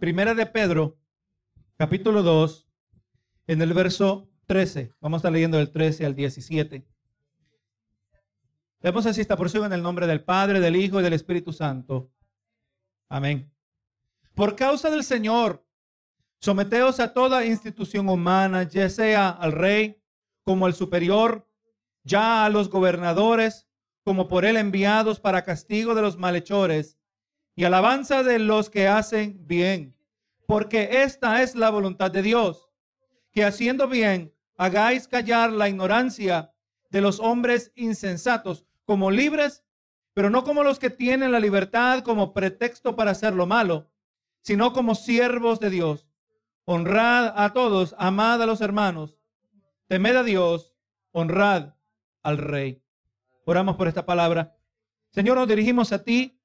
Primera de Pedro, capítulo 2, en el verso 13. Vamos a estar leyendo del 13 al 17. Leemos así esta porción en el nombre del Padre, del Hijo y del Espíritu Santo. Amén. Por causa del Señor, someteos a toda institución humana, ya sea al rey como al superior, ya a los gobernadores como por él enviados para castigo de los malhechores y alabanza de los que hacen bien. Porque esta es la voluntad de Dios, que haciendo bien hagáis callar la ignorancia de los hombres insensatos como libres, pero no como los que tienen la libertad como pretexto para hacer lo malo, sino como siervos de Dios. Honrad a todos, amad a los hermanos, temed a Dios, honrad al Rey. Oramos por esta palabra. Señor, nos dirigimos a ti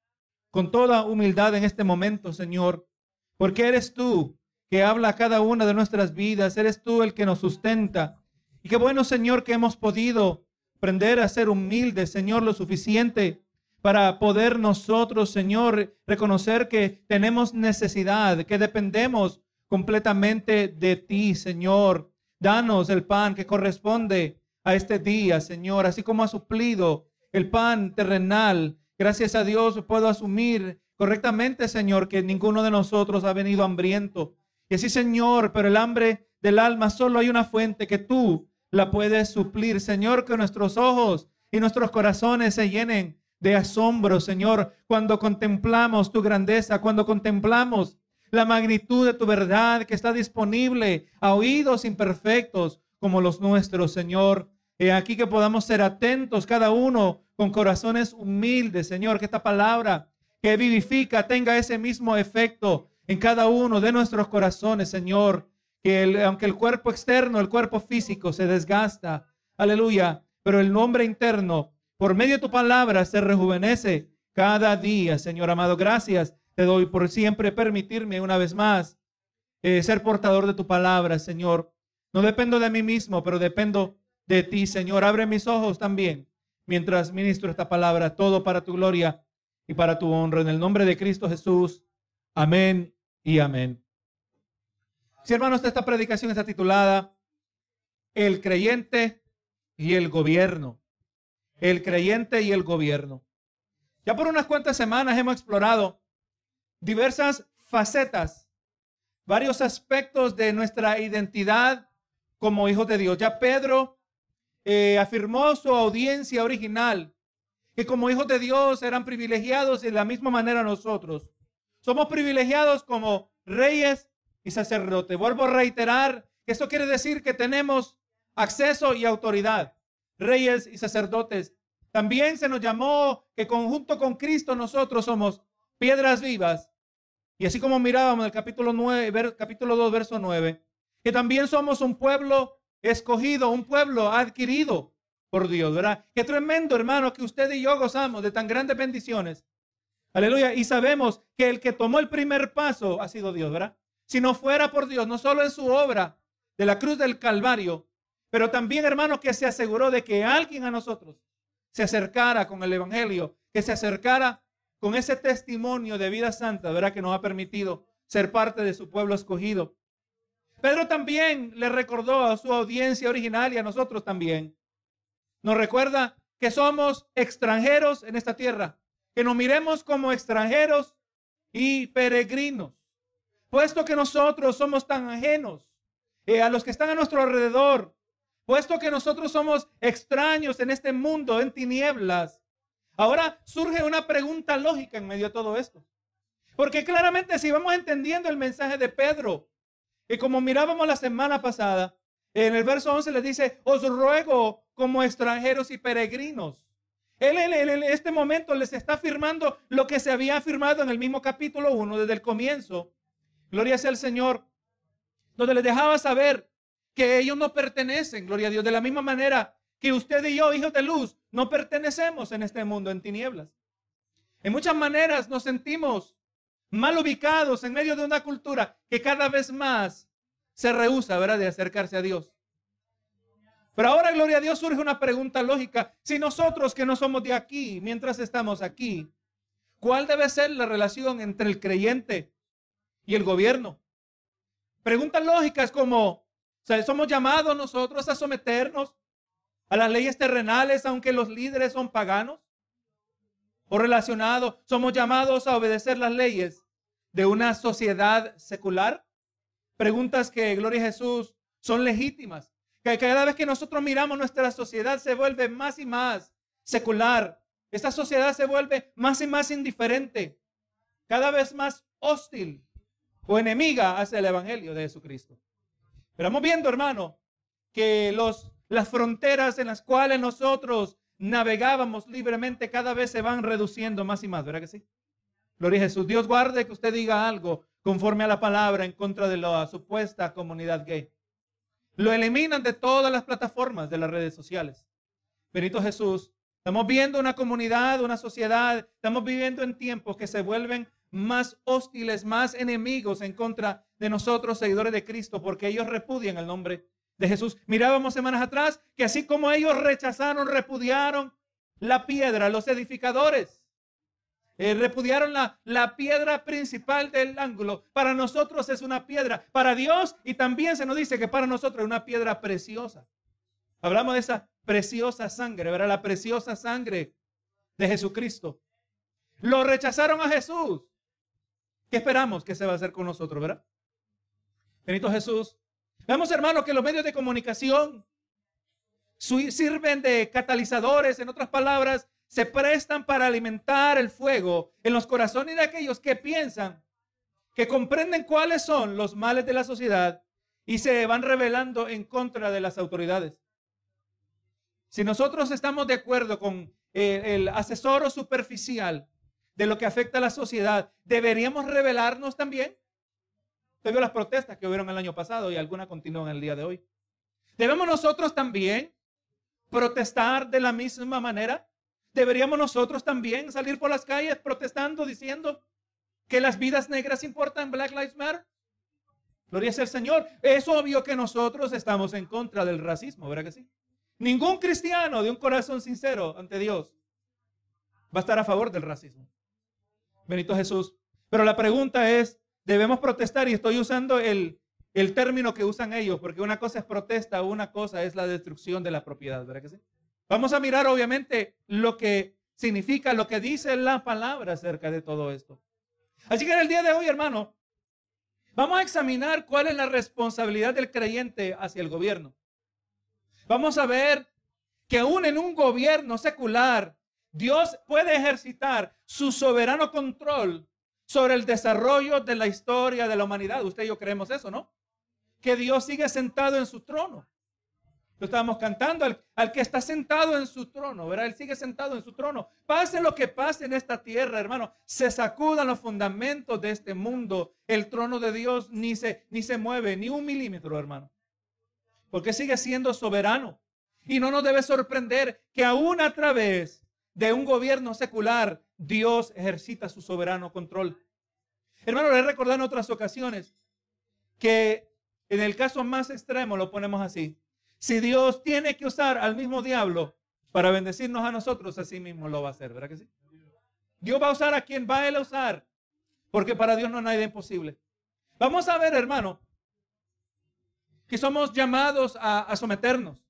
con toda humildad en este momento, Señor, porque eres tú que habla a cada una de nuestras vidas, eres tú el que nos sustenta. Y qué bueno, Señor, que hemos podido aprender a ser humildes, Señor, lo suficiente para poder nosotros, Señor, reconocer que tenemos necesidad, que dependemos completamente de ti, Señor. Danos el pan que corresponde a este día, Señor, así como ha suplido el pan terrenal Gracias a Dios puedo asumir correctamente, Señor, que ninguno de nosotros ha venido hambriento. Y así, Señor, pero el hambre del alma solo hay una fuente que tú la puedes suplir. Señor, que nuestros ojos y nuestros corazones se llenen de asombro, Señor, cuando contemplamos tu grandeza, cuando contemplamos la magnitud de tu verdad que está disponible a oídos imperfectos como los nuestros, Señor. Y aquí que podamos ser atentos cada uno con corazones humildes, Señor, que esta palabra que vivifica tenga ese mismo efecto en cada uno de nuestros corazones, Señor. Que aunque el cuerpo externo, el cuerpo físico se desgasta, aleluya, pero el nombre interno, por medio de tu palabra, se rejuvenece cada día, Señor amado. Gracias te doy por siempre permitirme una vez más eh, ser portador de tu palabra, Señor. No dependo de mí mismo, pero dependo de ti, Señor. Abre mis ojos también mientras ministro esta palabra, todo para tu gloria y para tu honra. En el nombre de Cristo Jesús. Amén y amén. Si hermanos, esta predicación está titulada El creyente y el gobierno. El creyente y el gobierno. Ya por unas cuantas semanas hemos explorado diversas facetas, varios aspectos de nuestra identidad como hijos de Dios. Ya Pedro eh, afirmó su audiencia original, que como hijos de Dios eran privilegiados de la misma manera nosotros. Somos privilegiados como reyes y sacerdotes. Vuelvo a reiterar eso quiere decir que tenemos acceso y autoridad, reyes y sacerdotes. También se nos llamó que conjunto con Cristo nosotros somos piedras vivas. Y así como mirábamos el capítulo 9, capítulo 2, verso 9, que también somos un pueblo escogido, un pueblo adquirido por Dios, ¿verdad? Qué tremendo, hermano, que usted y yo gozamos de tan grandes bendiciones. Aleluya. Y sabemos que el que tomó el primer paso ha sido Dios, ¿verdad? Si no fuera por Dios, no solo en su obra de la cruz del Calvario, pero también, hermano, que se aseguró de que alguien a nosotros se acercara con el Evangelio, que se acercara con ese testimonio de vida santa, ¿verdad? Que nos ha permitido ser parte de su pueblo escogido. Pedro también le recordó a su audiencia original y a nosotros también. Nos recuerda que somos extranjeros en esta tierra, que nos miremos como extranjeros y peregrinos, puesto que nosotros somos tan ajenos eh, a los que están a nuestro alrededor, puesto que nosotros somos extraños en este mundo, en tinieblas. Ahora surge una pregunta lógica en medio de todo esto. Porque claramente si vamos entendiendo el mensaje de Pedro, y como mirábamos la semana pasada, en el verso 11 le dice, os ruego como extranjeros y peregrinos. Él, en este momento les está afirmando lo que se había afirmado en el mismo capítulo 1 desde el comienzo. Gloria sea al Señor. Donde les dejaba saber que ellos no pertenecen, gloria a Dios, de la misma manera que usted y yo, hijos de luz, no pertenecemos en este mundo en tinieblas. En muchas maneras nos sentimos mal ubicados en medio de una cultura que cada vez más se rehúsa, ¿verdad?, de acercarse a Dios. Pero ahora, gloria a Dios, surge una pregunta lógica. Si nosotros que no somos de aquí, mientras estamos aquí, ¿cuál debe ser la relación entre el creyente y el gobierno. Preguntas lógicas como, ¿somos llamados nosotros a someternos a las leyes terrenales aunque los líderes son paganos? ¿O relacionado, somos llamados a obedecer las leyes de una sociedad secular? Preguntas que, gloria a Jesús, son legítimas. Que cada vez que nosotros miramos nuestra sociedad se vuelve más y más secular. Esta sociedad se vuelve más y más indiferente, cada vez más hostil o enemiga hacia el Evangelio de Jesucristo. Pero vamos viendo, hermano, que los, las fronteras en las cuales nosotros navegábamos libremente cada vez se van reduciendo más y más, ¿verdad que sí? Gloria a Jesús. Dios guarde que usted diga algo conforme a la palabra en contra de la supuesta comunidad gay. Lo eliminan de todas las plataformas de las redes sociales. Benito Jesús, estamos viendo una comunidad, una sociedad, estamos viviendo en tiempos que se vuelven más hostiles, más enemigos en contra de nosotros, seguidores de Cristo, porque ellos repudian el nombre de Jesús. Mirábamos semanas atrás que así como ellos rechazaron, repudiaron la piedra, los edificadores, eh, repudiaron la, la piedra principal del ángulo. Para nosotros es una piedra, para Dios y también se nos dice que para nosotros es una piedra preciosa. Hablamos de esa preciosa sangre, ¿verdad? La preciosa sangre de Jesucristo. Lo rechazaron a Jesús. ¿Qué esperamos que se va a hacer con nosotros, verdad? Benito Jesús. Vemos, hermano, que los medios de comunicación sirven de catalizadores, en otras palabras, se prestan para alimentar el fuego en los corazones de aquellos que piensan, que comprenden cuáles son los males de la sociedad y se van revelando en contra de las autoridades. Si nosotros estamos de acuerdo con eh, el asesor superficial de lo que afecta a la sociedad, ¿deberíamos revelarnos también? Vio las protestas que hubieron el año pasado y algunas continúan el día de hoy. ¿Debemos nosotros también protestar de la misma manera? ¿Deberíamos nosotros también salir por las calles protestando diciendo que las vidas negras importan, Black Lives Matter? Gloria el Señor. Es obvio que nosotros estamos en contra del racismo, ¿verdad que sí? Ningún cristiano de un corazón sincero ante Dios va a estar a favor del racismo. Benito Jesús. Pero la pregunta es, ¿debemos protestar? Y estoy usando el, el término que usan ellos, porque una cosa es protesta, una cosa es la destrucción de la propiedad, ¿verdad que sí? Vamos a mirar obviamente lo que significa, lo que dice la palabra acerca de todo esto. Así que en el día de hoy, hermano, vamos a examinar cuál es la responsabilidad del creyente hacia el gobierno. Vamos a ver que aún en un gobierno secular, Dios puede ejercitar su soberano control sobre el desarrollo de la historia de la humanidad. Usted y yo creemos eso, ¿no? Que Dios sigue sentado en su trono. Lo estábamos cantando al, al, que está sentado en su trono, ¿verdad? Él sigue sentado en su trono. Pase lo que pase en esta tierra, hermano, se sacudan los fundamentos de este mundo. El trono de Dios ni se, ni se mueve, ni un milímetro, hermano. Porque sigue siendo soberano. Y no nos debe sorprender que aún a través de un gobierno secular, Dios ejercita su soberano control. Hermano, le he en otras ocasiones que en el caso más extremo lo ponemos así. Si Dios tiene que usar al mismo diablo para bendecirnos a nosotros, así mismo lo va a hacer, ¿verdad que sí? Dios va a usar a quien va a él a usar, porque para Dios no hay nada imposible. Vamos a ver, hermano, que somos llamados a, a someternos.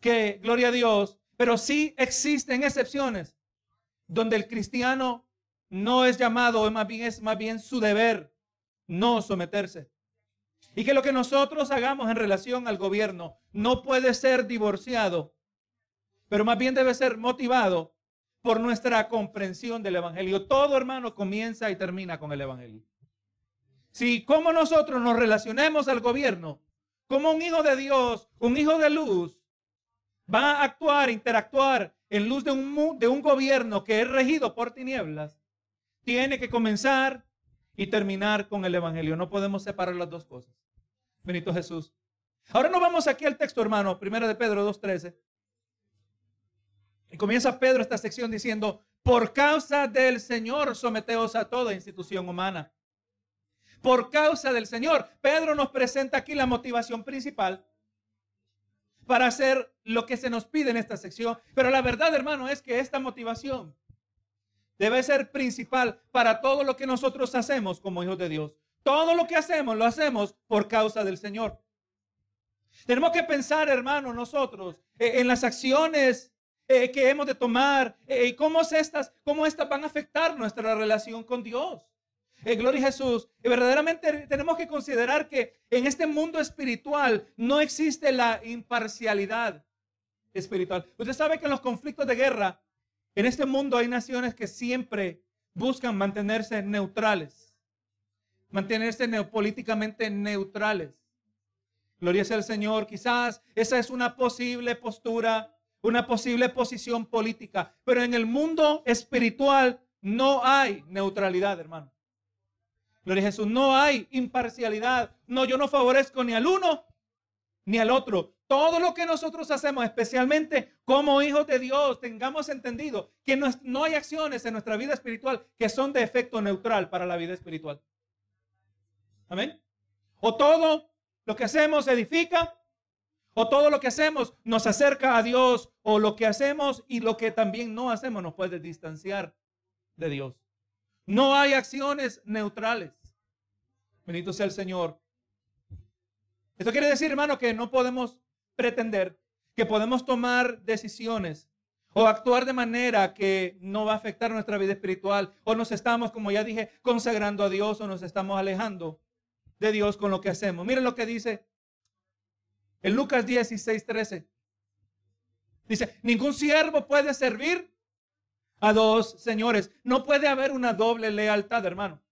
Que, gloria a Dios, pero sí existen excepciones donde el cristiano no es llamado, más bien es más bien su deber no someterse. Y que lo que nosotros hagamos en relación al gobierno no puede ser divorciado, pero más bien debe ser motivado por nuestra comprensión del Evangelio. Todo hermano comienza y termina con el Evangelio. Si como nosotros nos relacionemos al gobierno como un hijo de Dios, un hijo de luz, va a actuar, interactuar en luz de un, de un gobierno que es regido por tinieblas, tiene que comenzar y terminar con el Evangelio. No podemos separar las dos cosas. Benito Jesús. Ahora nos vamos aquí al texto, hermano, primero de Pedro 2.13. Y comienza Pedro esta sección diciendo, por causa del Señor someteos a toda institución humana. Por causa del Señor. Pedro nos presenta aquí la motivación principal para hacer lo que se nos pide en esta sección. Pero la verdad, hermano, es que esta motivación debe ser principal para todo lo que nosotros hacemos como hijos de Dios. Todo lo que hacemos lo hacemos por causa del Señor. Tenemos que pensar, hermano, nosotros eh, en las acciones eh, que hemos de tomar eh, y cómo estas, cómo estas van a afectar nuestra relación con Dios. Gloria a Jesús. Verdaderamente tenemos que considerar que en este mundo espiritual no existe la imparcialidad espiritual. Usted sabe que en los conflictos de guerra, en este mundo hay naciones que siempre buscan mantenerse neutrales, mantenerse políticamente neutrales. Gloria sea al Señor. Quizás esa es una posible postura, una posible posición política, pero en el mundo espiritual no hay neutralidad, hermano. Gloria a Jesús, no hay imparcialidad. No, yo no favorezco ni al uno ni al otro. Todo lo que nosotros hacemos, especialmente como hijos de Dios, tengamos entendido que no, no hay acciones en nuestra vida espiritual que son de efecto neutral para la vida espiritual. Amén. O todo lo que hacemos edifica o todo lo que hacemos nos acerca a Dios o lo que hacemos y lo que también no hacemos nos puede distanciar de Dios. No hay acciones neutrales. Bendito sea el Señor. Esto quiere decir, hermano, que no podemos pretender que podemos tomar decisiones o actuar de manera que no va a afectar nuestra vida espiritual o nos estamos, como ya dije, consagrando a Dios o nos estamos alejando de Dios con lo que hacemos. Miren lo que dice en Lucas 16, 13. Dice, ningún siervo puede servir a dos señores. No puede haber una doble lealtad, hermano.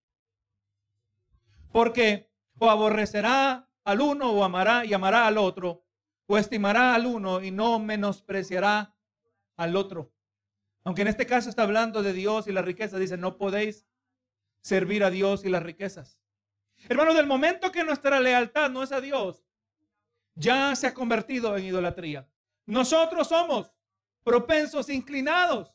Porque o aborrecerá al uno o amará y amará al otro, o estimará al uno y no menospreciará al otro. Aunque en este caso está hablando de Dios y la riqueza, dice, no podéis servir a Dios y las riquezas. Hermano, del momento que nuestra lealtad no es a Dios, ya se ha convertido en idolatría. Nosotros somos propensos, inclinados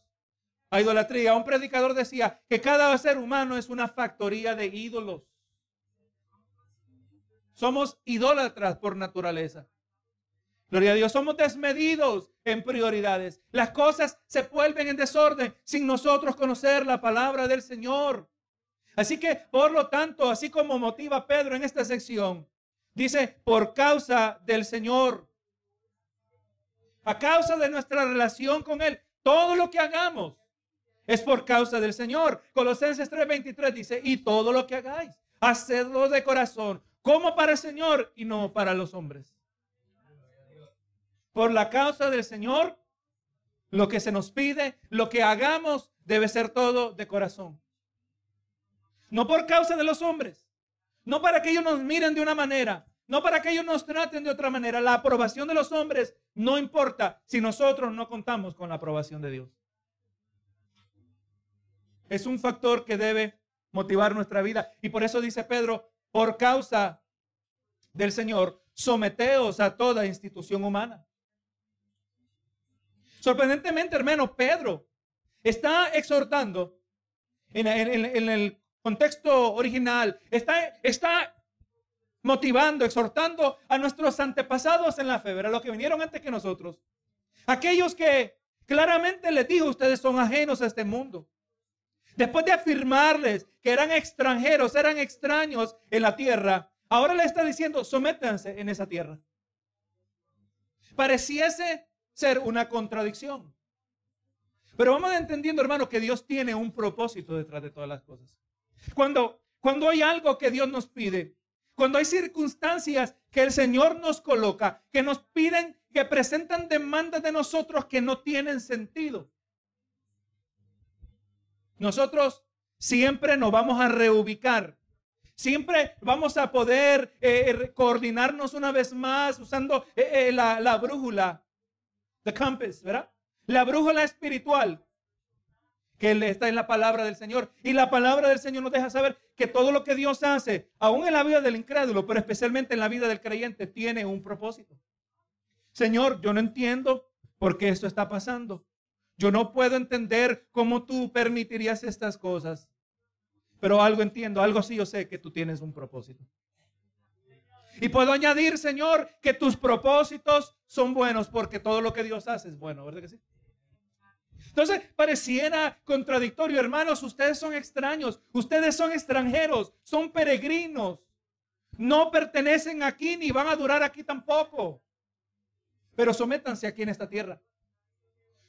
a idolatría. Un predicador decía que cada ser humano es una factoría de ídolos. Somos idólatras por naturaleza. Gloria a Dios, somos desmedidos en prioridades. Las cosas se vuelven en desorden sin nosotros conocer la palabra del Señor. Así que, por lo tanto, así como motiva Pedro en esta sección, dice, por causa del Señor, a causa de nuestra relación con Él, todo lo que hagamos es por causa del Señor. Colosenses 3:23 dice, y todo lo que hagáis, hacedlo de corazón, como para el Señor y no para los hombres. Por la causa del Señor, lo que se nos pide, lo que hagamos, debe ser todo de corazón. No por causa de los hombres. No para que ellos nos miren de una manera. No para que ellos nos traten de otra manera. La aprobación de los hombres no importa si nosotros no contamos con la aprobación de Dios. Es un factor que debe motivar nuestra vida. Y por eso dice Pedro, por causa del Señor, someteos a toda institución humana. Sorprendentemente, hermano, Pedro está exhortando en, en el contexto original, está, está motivando, exhortando a nuestros antepasados en la fe, a los que vinieron antes que nosotros. Aquellos que claramente les dijo, ustedes son ajenos a este mundo. Después de afirmarles que eran extranjeros, eran extraños en la tierra, ahora le está diciendo, sométanse en esa tierra. Pareciese ser una contradicción. Pero vamos entendiendo, hermano, que Dios tiene un propósito detrás de todas las cosas. Cuando, cuando hay algo que Dios nos pide, cuando hay circunstancias que el Señor nos coloca, que nos piden, que presentan demandas de nosotros que no tienen sentido. Nosotros siempre nos vamos a reubicar. Siempre vamos a poder eh, eh, coordinarnos una vez más usando eh, la, la brújula, the compass, ¿verdad? La brújula espiritual que está en la palabra del Señor. Y la palabra del Señor nos deja saber que todo lo que Dios hace, aún en la vida del incrédulo, pero especialmente en la vida del creyente, tiene un propósito. Señor, yo no entiendo por qué esto está pasando. Yo no puedo entender cómo tú permitirías estas cosas. Pero algo entiendo, algo sí yo sé que tú tienes un propósito. Y puedo añadir, Señor, que tus propósitos son buenos porque todo lo que Dios hace es bueno, ¿verdad que sí? Entonces, pareciera contradictorio, hermanos, ustedes son extraños, ustedes son extranjeros, son peregrinos, no pertenecen aquí ni van a durar aquí tampoco. Pero sométanse aquí en esta tierra.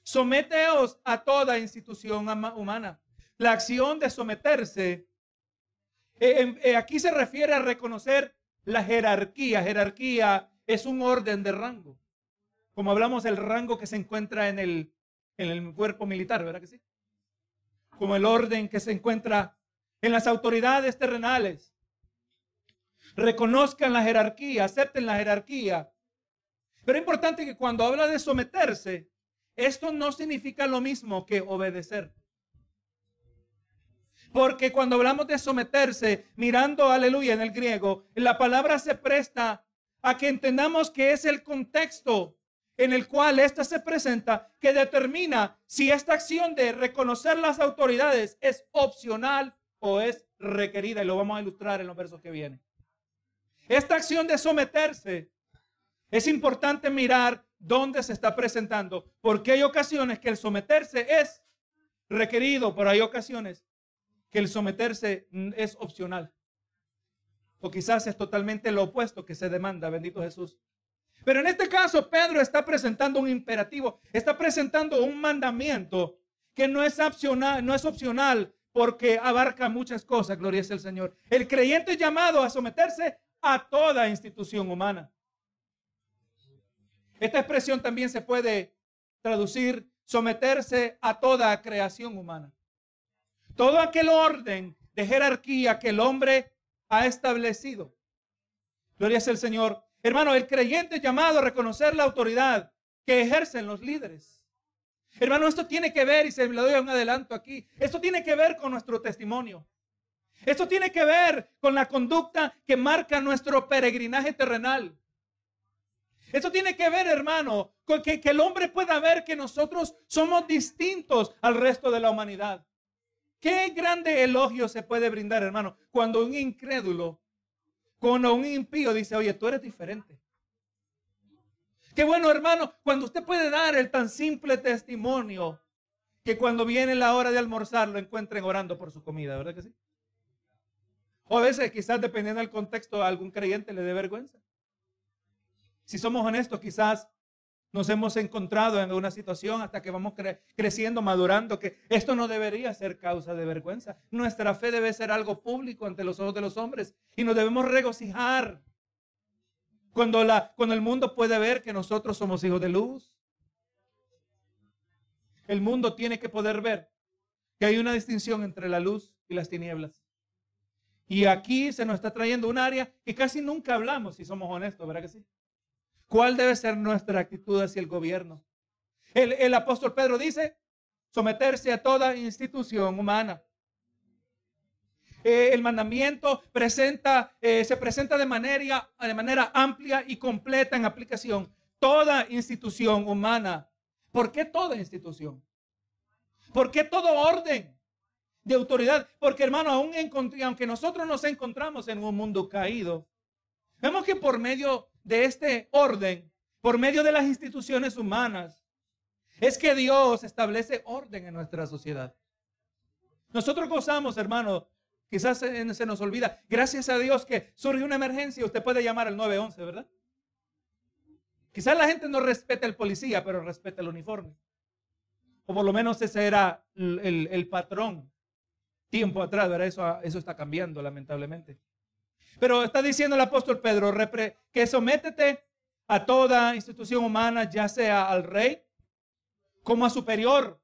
Someteos a toda institución humana. La acción de someterse, eh, eh, aquí se refiere a reconocer la jerarquía. Jerarquía es un orden de rango. Como hablamos, el rango que se encuentra en el, en el cuerpo militar, ¿verdad que sí? Como el orden que se encuentra en las autoridades terrenales. Reconozcan la jerarquía, acepten la jerarquía. Pero es importante que cuando habla de someterse, esto no significa lo mismo que obedecer. Porque cuando hablamos de someterse, mirando aleluya en el griego, la palabra se presta a que entendamos que es el contexto en el cual ésta se presenta que determina si esta acción de reconocer las autoridades es opcional o es requerida. Y lo vamos a ilustrar en los versos que vienen. Esta acción de someterse es importante mirar dónde se está presentando, porque hay ocasiones que el someterse es requerido, pero hay ocasiones que el someterse es opcional. O quizás es totalmente lo opuesto que se demanda, bendito Jesús. Pero en este caso, Pedro está presentando un imperativo, está presentando un mandamiento que no es opcional, no es opcional porque abarca muchas cosas, gloria es el Señor. El creyente es llamado a someterse a toda institución humana. Esta expresión también se puede traducir someterse a toda creación humana. Todo aquel orden de jerarquía que el hombre ha establecido. Gloria es el Señor. Hermano, el creyente llamado a reconocer la autoridad que ejercen los líderes. Hermano, esto tiene que ver, y se lo doy un adelanto aquí, esto tiene que ver con nuestro testimonio. Esto tiene que ver con la conducta que marca nuestro peregrinaje terrenal. Esto tiene que ver, hermano, con que, que, el hombre pueda ver que nosotros somos distintos al resto de la humanidad. Qué grande elogio se puede brindar, hermano, cuando un incrédulo cuando un impío dice, oye, tú eres diferente. Qué bueno, hermano, cuando usted puede dar el tan simple testimonio que cuando viene la hora de almorzar lo encuentren orando por su comida, ¿verdad que sí? O a veces, quizás dependiendo del contexto, a algún creyente le dé vergüenza. Si somos honestos, quizás nos hemos encontrado en una situación hasta que vamos creciendo, madurando, que esto no debería ser causa de vergüenza. Nuestra fe debe ser algo público ante los ojos de los hombres y nos debemos regocijar cuando, el mundo puede ver que nosotros somos hijos de luz. El mundo tiene que poder ver que hay una distinción entre la luz y las tinieblas. Y aquí se nos está trayendo un área que casi nunca hablamos, si somos honestos, ¿verdad que sí? ¿Cuál debe ser nuestra actitud hacia el gobierno? El, apóstol Pedro dice, someterse a toda institución humana. Eh, el mandamiento presenta, eh, se presenta de manera, de manera amplia y completa en aplicación. Toda institución humana. ¿Por qué toda institución? ¿Por qué todo orden de autoridad? Porque hermano, aún aunque nosotros nos encontramos en un mundo caído, vemos que por medio de este orden, por medio de las instituciones humanas, es que Dios establece orden en nuestra sociedad. Nosotros gozamos, hermano, quizás se, nos olvida, gracias a Dios que surge una emergencia, usted puede llamar al 911, ¿verdad? Quizás la gente no respeta al policía, pero respeta el uniforme. O por lo menos ese era el, el, patrón tiempo atrás, ¿verdad? Eso, eso está cambiando, lamentablemente. Pero está diciendo el apóstol Pedro que sométete a toda institución humana, ya sea al rey como a superior,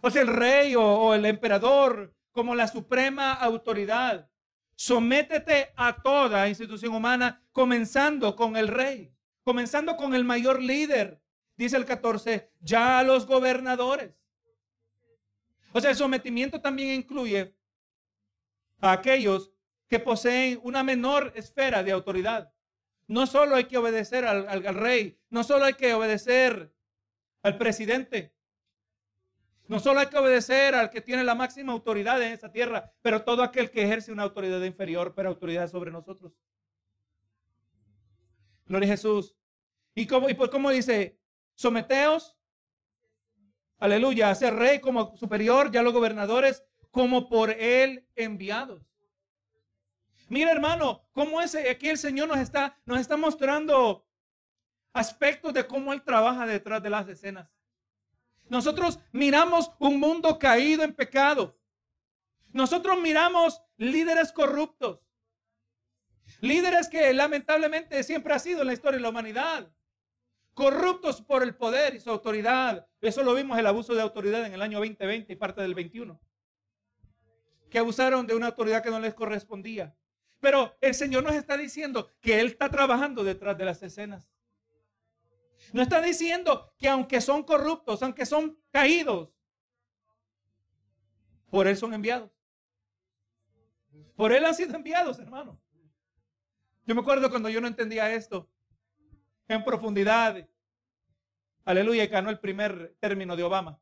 o sea, el rey o, el emperador como la suprema autoridad. Sométete a toda institución humana, comenzando con el rey, comenzando con el mayor líder, dice el 14, ya a los gobernadores. O sea, el sometimiento también incluye a aquellos que poseen una menor esfera de autoridad. No solo hay que obedecer al, rey, no solo hay que obedecer al presidente, no solo hay que obedecer al que tiene la máxima autoridad en esa tierra, pero todo aquel que ejerce una autoridad inferior, pero autoridad sobre nosotros. Gloria a Jesús. ¿Y cómo, y por cómo dice? Someteos aleluya, a ser rey como superior, ya los gobernadores como por él enviados. Mira, hermano, cómo es aquí el Señor nos está, nos está mostrando aspectos de cómo Él trabaja detrás de las escenas. Nosotros miramos un mundo caído en pecado. Nosotros miramos líderes corruptos. Líderes que lamentablemente siempre ha sido en la historia de la humanidad. Corruptos por el poder y su autoridad. Eso lo vimos el abuso de autoridad en el año 2020 y parte del 21. Que abusaron de una autoridad que no les correspondía. Pero el Señor nos está diciendo que Él está trabajando detrás de las escenas. No está diciendo que aunque son corruptos, aunque son caídos, por Él son enviados. Por Él han sido enviados, hermano. Yo me acuerdo cuando yo no entendía esto en profundidad. Aleluya, ganó el primer término de Obama.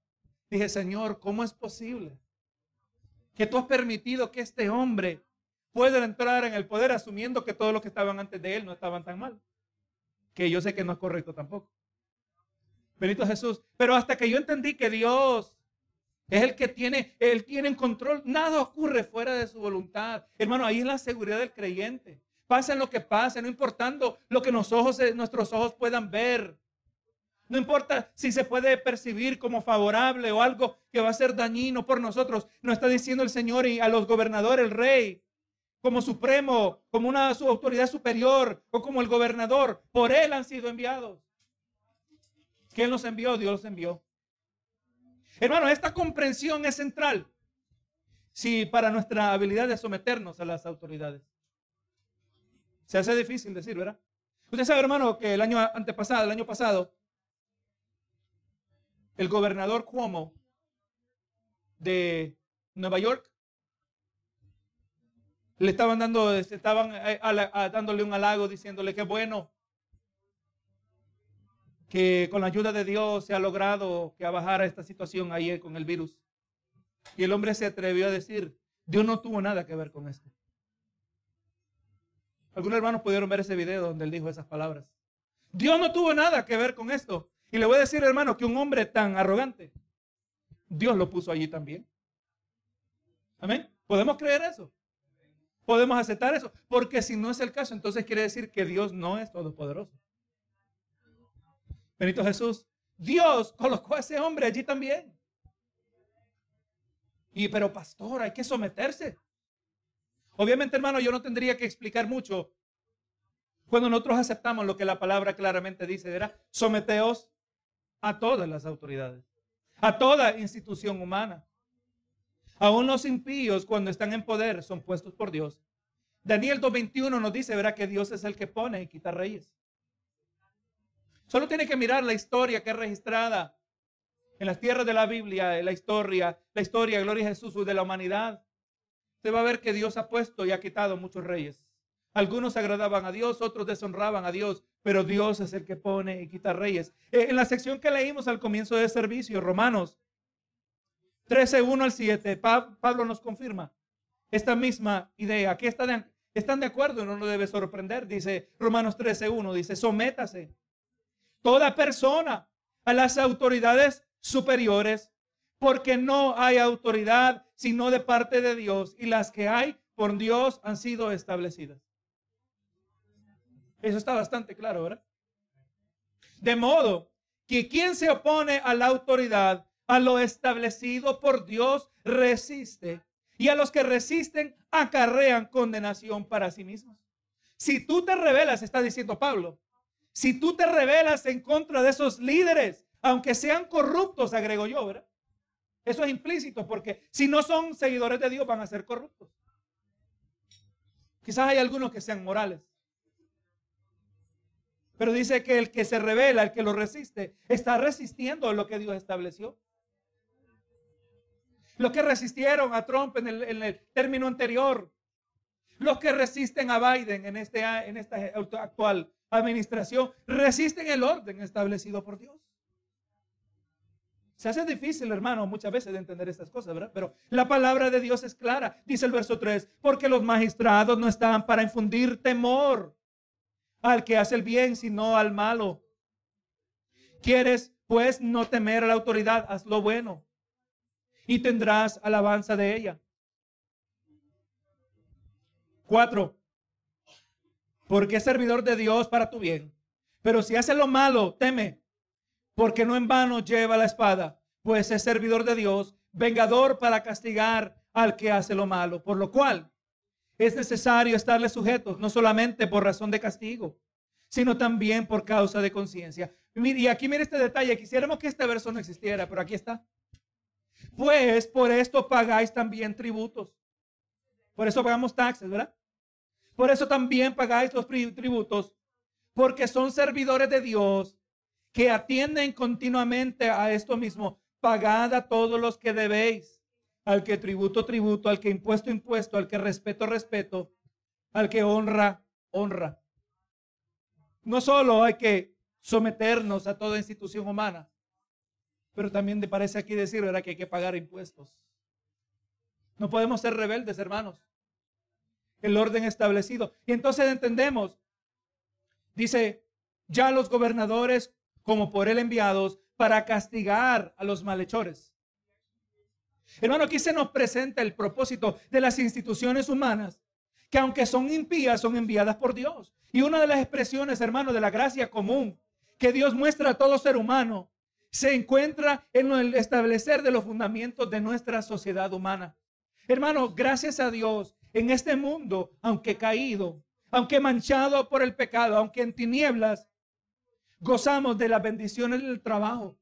Dije, Señor, ¿cómo es posible que tú has permitido que este hombre pueden entrar en el poder asumiendo que todos los que estaban antes de él no estaban tan mal. Que yo sé que no es correcto tampoco. Benito Jesús. Pero hasta que yo entendí que Dios es el que tiene, él tiene en control, nada ocurre fuera de su voluntad. Hermano, ahí es la seguridad del creyente. Pase lo que pase, no importando lo que ojos, nuestros ojos puedan ver. No importa si se puede percibir como favorable o algo que va a ser dañino por nosotros. No está diciendo el Señor y a los gobernadores, el rey, como supremo, como una autoridad superior o como el gobernador. Por Él han sido enviados. ¿Quién los envió? Dios los envió. Hermano, esta comprensión es central. Si para nuestra habilidad de someternos a las autoridades. Se hace difícil decir, ¿verdad? Usted sabe, hermano, que el año antepasado, el año pasado, el gobernador Cuomo de Nueva York le estaban dando, estaban eh, dándole un halago diciéndole que bueno que con la ayuda de Dios se ha logrado que bajara esta situación ahí con el virus. Y el hombre se atrevió a decir, Dios no tuvo nada que ver con esto. Algunos hermanos pudieron ver ese video donde él dijo esas palabras. Dios no tuvo nada que ver con esto. Y le voy a decir, hermano, que un hombre tan arrogante, Dios lo puso allí también. Amén. ¿Podemos creer eso? Podemos aceptar eso, porque si no es el caso, entonces quiere decir que Dios no es todopoderoso. Benito Jesús, Dios colocó a ese hombre allí también. Y pero pastor, hay que someterse. Obviamente, hermano, yo no tendría que explicar mucho cuando nosotros aceptamos lo que la palabra claramente dice, era someteos a todas las autoridades, a toda institución humana. Aún los impíos cuando están en poder son puestos por Dios. Daniel 2.21 nos dice, verá que Dios es el que pone y quita reyes. Solo tiene que mirar la historia que es registrada en las tierras de la Biblia, en la historia, la historia, gloria a Jesús, de la humanidad. Se va a ver que Dios ha puesto y ha quitado muchos reyes. Algunos agradaban a Dios, otros deshonraban a Dios, pero Dios es el que pone y quita reyes. Eh, en la sección que leímos al comienzo del servicio, Romanos 13, 1 al 7, Pablo nos confirma esta misma idea. Aquí están, de acuerdo, no nos debe sorprender. Dice Romanos 13, 1, dice, sométase toda persona a las autoridades superiores, porque no hay autoridad sino de parte de Dios, y las que hay por Dios han sido establecidas. Eso está bastante claro, ¿verdad? De modo que quien se opone a la autoridad a lo establecido por Dios resiste. Y a los que resisten acarrean condenación para sí mismos. Si tú te rebelas, está diciendo Pablo, si tú te rebelas en contra de esos líderes, aunque sean corruptos, agrego yo, ¿verdad? Eso es implícito porque si no son seguidores de Dios van a ser corruptos. Quizás hay algunos que sean morales. Pero dice que el que se revela, el que lo resiste, está resistiendo lo que Dios estableció. Los que resistieron a Trump en el, término anterior. Los que resisten a Biden en, este, en esta actual administración. Resisten el orden establecido por Dios. Se hace difícil, hermano, muchas veces de entender estas cosas, ¿verdad? Pero la palabra de Dios es clara. Dice el verso 3, porque los magistrados no están para infundir temor al que hace el bien, sino al malo. ¿Quieres pues no temer a la autoridad, haz lo bueno y tendrás alabanza de ella. Cuatro, porque es servidor de Dios para tu bien. Pero si hace lo malo, teme, porque no en vano lleva la espada, pues es servidor de Dios, vengador para castigar al que hace lo malo. Por lo cual es necesario estarle sujetos, no solamente por razón de castigo, sino también por causa de conciencia. Y aquí mire este detalle, quisiéramos que este verso no existiera, pero aquí está. Pues por esto pagáis también tributos. Por eso pagamos taxes, ¿verdad? Por eso también pagáis los tributos, porque son servidores de Dios que atienden continuamente a esto mismo. Pagad a todos los que debéis, al que tributo, tributo, al que impuesto, impuesto, al que respeto, respeto, al que honra, honra. No solo hay que someternos a toda institución humana, pero también te parece aquí decir, ¿verdad? Que hay que pagar impuestos. No podemos ser rebeldes, hermanos. El orden establecido. Y entonces entendemos, dice, ya los gobernadores, como por él enviados, para castigar a los malhechores. Hermano, aquí se nos presenta el propósito de las instituciones humanas, que aunque son impías, son enviadas por Dios. Y una de las expresiones, hermano, de la gracia común que Dios muestra a todo ser humano se encuentra en el establecer de los fundamentos de nuestra sociedad humana. Hermano, gracias a Dios, en este mundo, aunque caído, aunque manchado por el pecado, aunque en tinieblas, gozamos de las bendiciones del trabajo,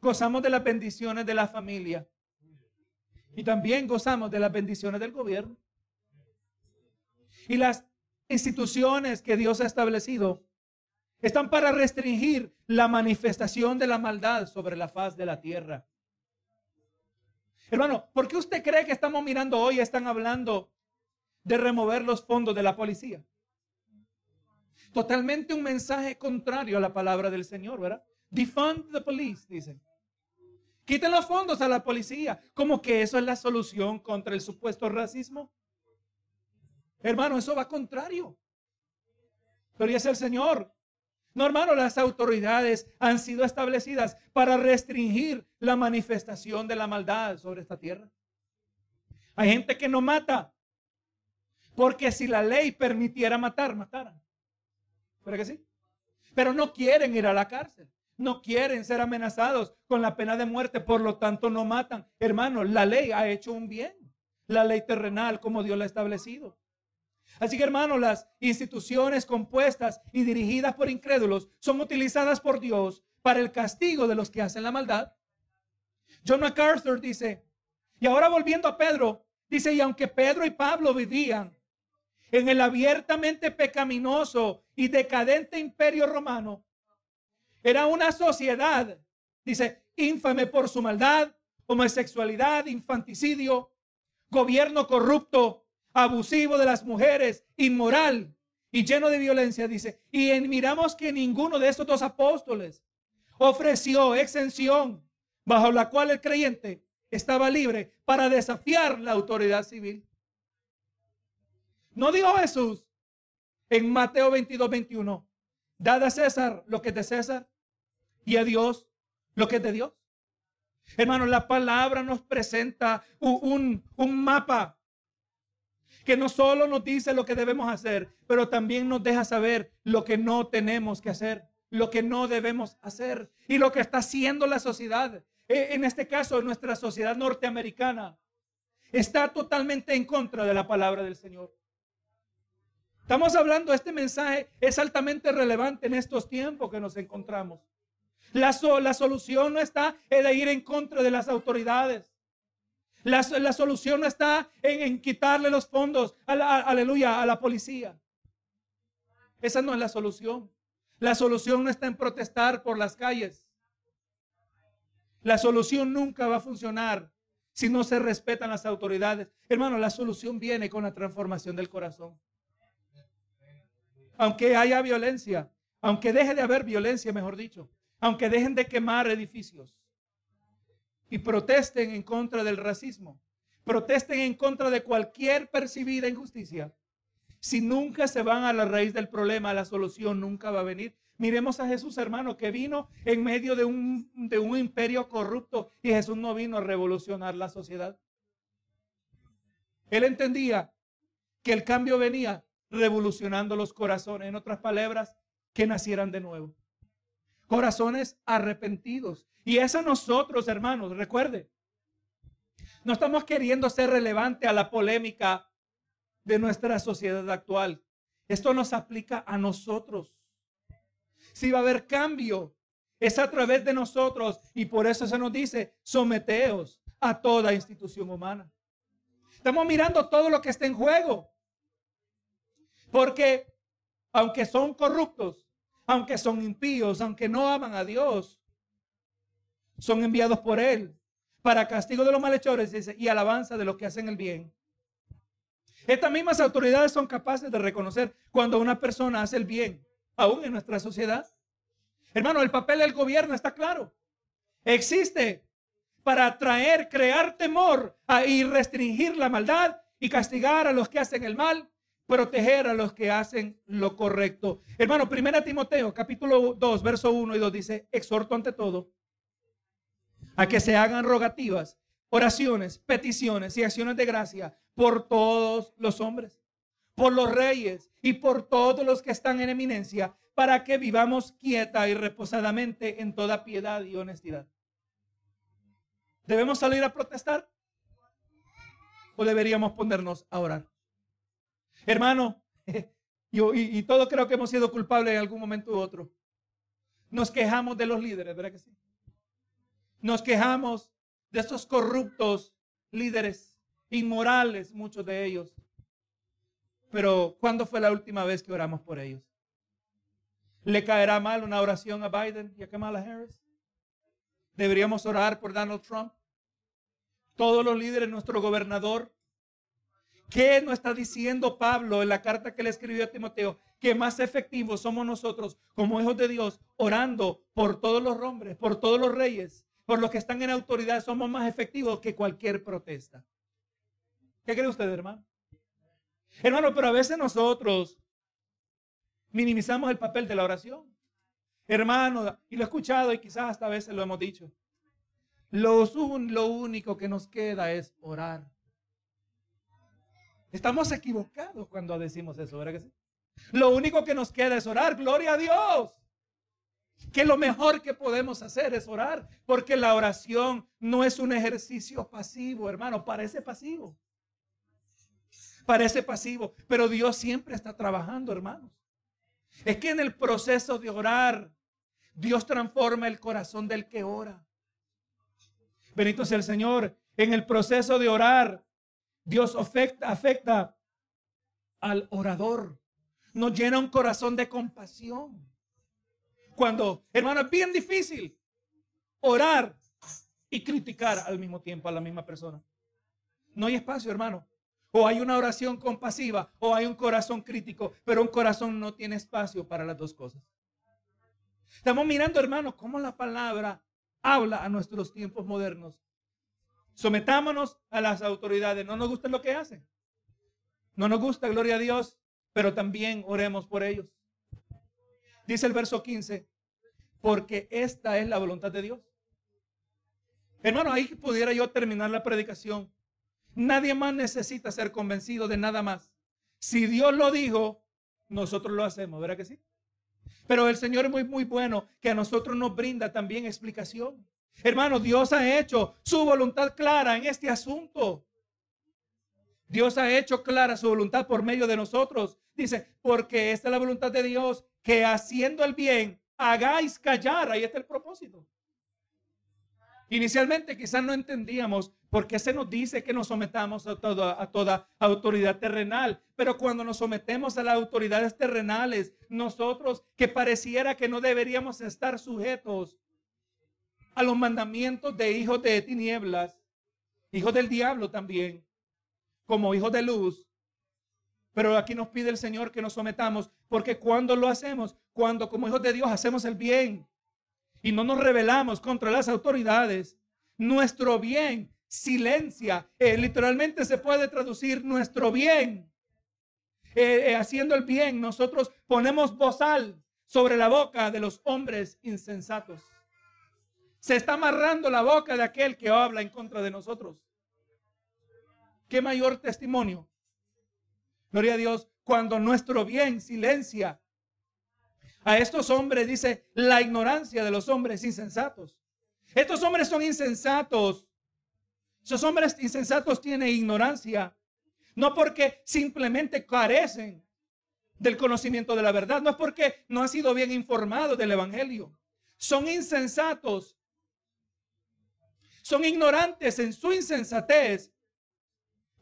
gozamos de las bendiciones de la familia y también gozamos de las bendiciones del gobierno. Y las instituciones que Dios ha establecido están para restringir la manifestación de la maldad sobre la faz de la tierra. Hermano, ¿por qué usted cree que estamos mirando hoy, están hablando de remover los fondos de la policía? Totalmente un mensaje contrario a la palabra del Señor, ¿verdad? Defund the police, dicen. Quiten los fondos a la policía, como que eso es la solución contra el supuesto racismo. Hermano, eso va contrario. Pero es el Señor. No, hermano, las autoridades han sido establecidas para restringir la manifestación de la maldad sobre esta tierra. Hay gente que no mata, porque si la ley permitiera matar, mataran. ¿Pero que sí? Pero no quieren ir a la cárcel. No quieren ser amenazados con la pena de muerte, por lo tanto no matan. Hermano, la ley ha hecho un bien. La ley terrenal como Dios la ha establecido. Así que hermanos, las instituciones compuestas y dirigidas por incrédulos son utilizadas por Dios para el castigo de los que hacen la maldad. John MacArthur dice, y ahora volviendo a Pedro, dice, y aunque Pedro y Pablo vivían en el abiertamente pecaminoso y decadente imperio romano, era una sociedad, dice, infame por su maldad, homosexualidad, infanticidio, gobierno corrupto, abusivo de las mujeres, inmoral y lleno de violencia, dice. Y miramos que ninguno de estos dos apóstoles ofreció exención bajo la cual el creyente estaba libre para desafiar la autoridad civil. No dijo Jesús en Mateo 22, 21, dad a César lo que es de César y a Dios lo que es de Dios. Hermano, la palabra nos presenta un, un mapa que no solo nos dice lo que debemos hacer, pero también nos deja saber lo que no tenemos que hacer, lo que no debemos hacer y lo que está haciendo la sociedad. E, en este caso, nuestra sociedad norteamericana está totalmente en contra de la palabra del Señor. Estamos hablando, este mensaje es altamente relevante en estos tiempos que nos encontramos. La, la solución no está en ir en contra de las autoridades. La, solución no está en, quitarle los fondos, aleluya, a la policía. Esa no es la solución. La solución no está en protestar por las calles. La solución nunca va a funcionar si no se respetan las autoridades. Hermano, la solución viene con la transformación del corazón. Aunque haya violencia, aunque deje de haber violencia, mejor dicho, aunque dejen de quemar edificios, y protesten en contra del racismo, protesten en contra de cualquier percibida injusticia. Si nunca se van a la raíz del problema, la solución nunca va a venir. Miremos a Jesús, hermano, que vino en medio de un, de un imperio corrupto y Jesús no vino a revolucionar la sociedad. Él entendía que el cambio venía revolucionando los corazones. En otras palabras, que nacieran de nuevo. Corazones arrepentidos. Y es a nosotros, hermanos, recuerde. No estamos queriendo ser relevante a la polémica de nuestra sociedad actual. Esto nos aplica a nosotros. Si va a haber cambio, es a través de nosotros. Y por eso se nos dice, someteos a toda institución humana. Estamos mirando todo lo que está en juego. Porque aunque son corruptos, aunque son impíos, aunque no aman a Dios, son enviados por Él para castigo de los malhechores y alabanza de los que hacen el bien. Estas mismas autoridades son capaces de reconocer cuando una persona hace el bien, aún en nuestra sociedad. Hermano, el papel del gobierno está claro. Existe para atraer, crear temor y restringir la maldad y castigar a los que hacen el mal, proteger a los que hacen lo correcto. Hermano, primera Timoteo, capítulo 2, verso 1 y 2 dice, exhorto ante todo a que se hagan rogativas, oraciones, peticiones y acciones de gracia por todos los hombres, por los reyes y por todos los que están en eminencia, para que vivamos quieta y reposadamente en toda piedad y honestidad. ¿Debemos salir a protestar? ¿O deberíamos ponernos a orar? Hermano, y, y todos creo que hemos sido culpables en algún momento u otro. Nos quejamos de los líderes, ¿verdad que sí? Nos quejamos de esos corruptos líderes, inmorales, muchos de ellos. Pero, ¿cuándo fue la última vez que oramos por ellos? ¿Le caerá mal una oración a Biden y a Kamala Harris? ¿Deberíamos orar por Donald Trump? todos los líderes, nuestro gobernador. ¿Qué nos está diciendo Pablo en la carta que le escribió a Timoteo? Que más efectivos somos nosotros como hijos de Dios, orando por todos los hombres, por todos los reyes, por los que están en autoridad, somos más efectivos que cualquier protesta. ¿Qué cree usted, hermano? Hermano, pero a veces nosotros minimizamos el papel de la oración. Hermano, y lo he escuchado y quizás hasta a veces lo hemos dicho. Lo, lo único que nos queda es orar. Estamos equivocados cuando decimos eso, ¿verdad que sí? Lo único que nos queda es orar, gloria a Dios. Que lo mejor que podemos hacer es orar, porque la oración no es un ejercicio pasivo, hermano, parece pasivo. Parece pasivo, pero Dios siempre está trabajando, hermanos. Es que en el proceso de orar, Dios transforma el corazón del que ora. Benito sea el Señor. En el proceso de orar, Dios afecta, al orador. Nos llena un corazón de compasión. Cuando, hermano, es bien difícil orar y criticar al mismo tiempo a la misma persona. No hay espacio, hermano. O hay una oración compasiva o hay un corazón crítico, pero un corazón no tiene espacio para las dos cosas. Estamos mirando, hermano, cómo la palabra habla a nuestros tiempos modernos. Sometámonos a las autoridades. No nos gusta lo que hacen. No nos gusta, gloria a Dios, pero también oremos por ellos. Dice el verso 15, porque esta es la voluntad de Dios. Hermano, ahí pudiera yo terminar la predicación. Nadie más necesita ser convencido de nada más. Si Dios lo dijo, nosotros lo hacemos, ¿verdad que sí? Pero el Señor es muy, muy bueno que a nosotros nos brinda también explicación. Hermano, Dios ha hecho su voluntad clara en este asunto. Dios ha hecho clara su voluntad por medio de nosotros. Dice, porque esta es la voluntad de Dios, que haciendo el bien hagáis callar. Ahí está el propósito. Inicialmente quizás no entendíamos por qué se nos dice que nos sometamos a toda, a toda autoridad terrenal. Pero cuando nos sometemos a las autoridades terrenales, nosotros que pareciera que no deberíamos estar sujetos a los mandamientos de hijos de tinieblas, hijos del diablo también, como hijos de luz. Pero aquí nos pide el Señor que nos sometamos, porque cuando lo hacemos, cuando como hijos de Dios hacemos el bien, y no nos rebelamos contra las autoridades, nuestro bien silencia, eh, literalmente se puede traducir nuestro bien. eh, eh, haciendo el bien, nosotros ponemos bozal sobre la boca de los hombres insensatos. Se está amarrando la boca de aquel que habla en contra de nosotros. ¿Qué mayor testimonio? Gloria a Dios, cuando nuestro bien silencia a estos hombres, dice, la ignorancia de los hombres insensatos. Estos hombres son insensatos. Esos hombres insensatos tienen ignorancia. No porque simplemente carecen del conocimiento de la verdad. No es porque no han sido bien informados del Evangelio. Son insensatos. Son ignorantes en su insensatez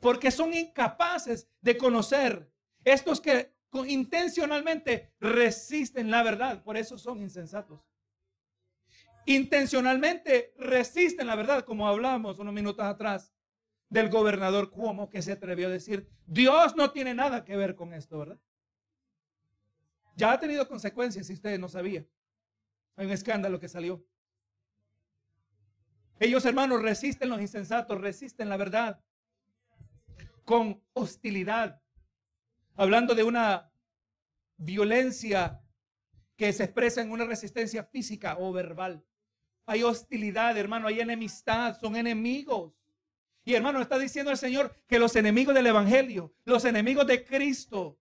porque son incapaces de conocer. Estos que intencionalmente resisten la verdad, por eso son insensatos. Intencionalmente resisten la verdad, como hablamos unos minutos atrás del gobernador Cuomo que se atrevió a decir, Dios no tiene nada que ver con esto, ¿verdad? Ya ha tenido consecuencias si ustedes no sabían. Hay un escándalo que salió. Ellos, hermanos, resisten los insensatos, resisten la verdad con hostilidad. Hablando de una violencia que se expresa en una resistencia física o verbal. Hay hostilidad, hermano, hay enemistad, son enemigos. Y hermano, está diciendo el Señor que los enemigos del Evangelio, los enemigos de Cristo,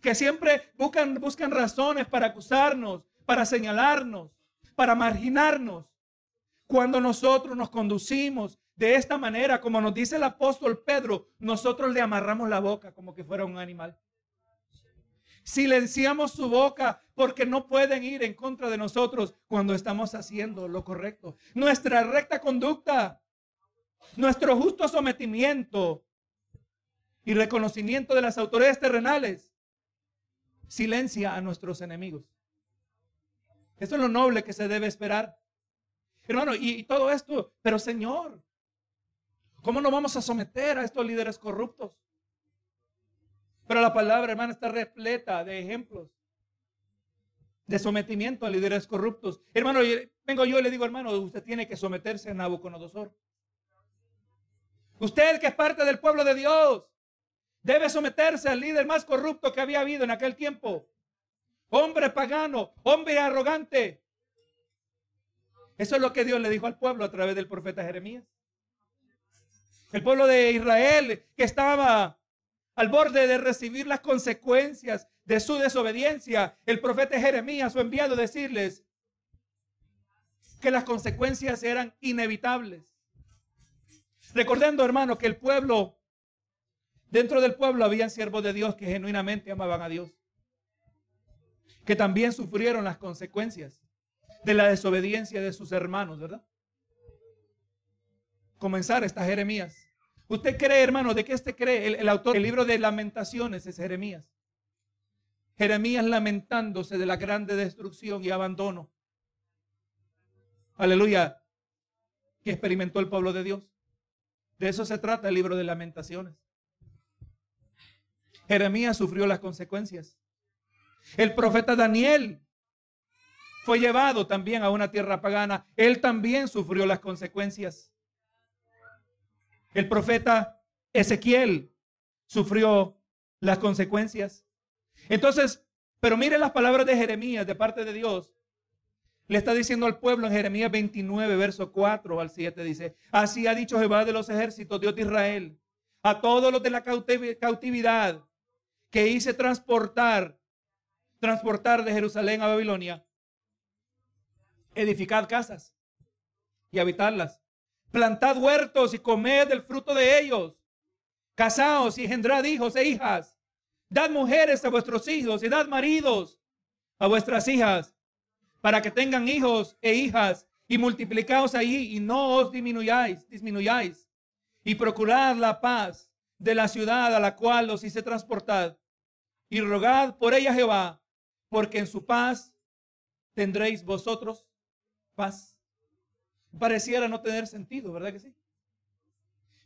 que siempre buscan, buscan razones para acusarnos, para señalarnos, para marginarnos. Cuando nosotros nos conducimos de esta manera, como nos dice el apóstol Pedro, nosotros le amarramos la boca como que fuera un animal. Silenciamos su boca porque no pueden ir en contra de nosotros cuando estamos haciendo lo correcto. Nuestra recta conducta nuestro justo sometimiento y reconocimiento de las autoridades terrenales silencia a nuestros enemigos. Eso es lo noble que se debe esperar. Hermano, y, todo esto, pero Señor, ¿cómo nos vamos a someter a estos líderes corruptos? Pero la palabra, hermano, está repleta de ejemplos de sometimiento a líderes corruptos. Hermano, vengo yo y le digo, hermano, usted tiene que someterse a Nabucodonosor. Usted que es parte del pueblo de Dios debe someterse al líder más corrupto que había habido en aquel tiempo. Hombre pagano, hombre arrogante. Eso es lo que Dios le dijo al pueblo a través del profeta Jeremías. El pueblo de Israel que estaba al borde de recibir las consecuencias de su desobediencia. El profeta Jeremías fue enviado a decirles que las consecuencias eran inevitables. Recordando, hermano, que el pueblo, dentro del pueblo habían siervos de Dios que genuinamente amaban a Dios. Que también sufrieron las consecuencias de la desobediencia de sus hermanos, ¿verdad? Comenzar esta Jeremías. ¿Usted cree, hermano, de qué este cree? El, el autor del libro de lamentaciones es Jeremías. Jeremías lamentándose de la grande destrucción y abandono. Aleluya. Que experimentó el pueblo de Dios. De eso se trata el libro de lamentaciones. Jeremías sufrió las consecuencias. El profeta Daniel fue llevado también a una tierra pagana. Él también sufrió las consecuencias. El profeta Ezequiel sufrió las consecuencias. Entonces, pero mire las palabras de Jeremías de parte de Dios le está diciendo al pueblo en Jeremías 29, verso 4 al 7, dice, así ha dicho Jehová de los ejércitos, Dios de Israel, a todos los de la cautividad que hice transportar, transportar de Jerusalén a Babilonia, edificad casas y habitarlas, plantad huertos y comed el fruto de ellos, casaos y engendrad hijos e hijas, dad mujeres a vuestros hijos y dad maridos a vuestras hijas para que tengan hijos e hijas y multiplicaos allí y no os disminuyáis, disminuyáis. Y procurad la paz de la ciudad a la cual os hice transportar y rogad por ella Jehová, porque en su paz tendréis vosotros paz. Pareciera no tener sentido, ¿verdad que sí?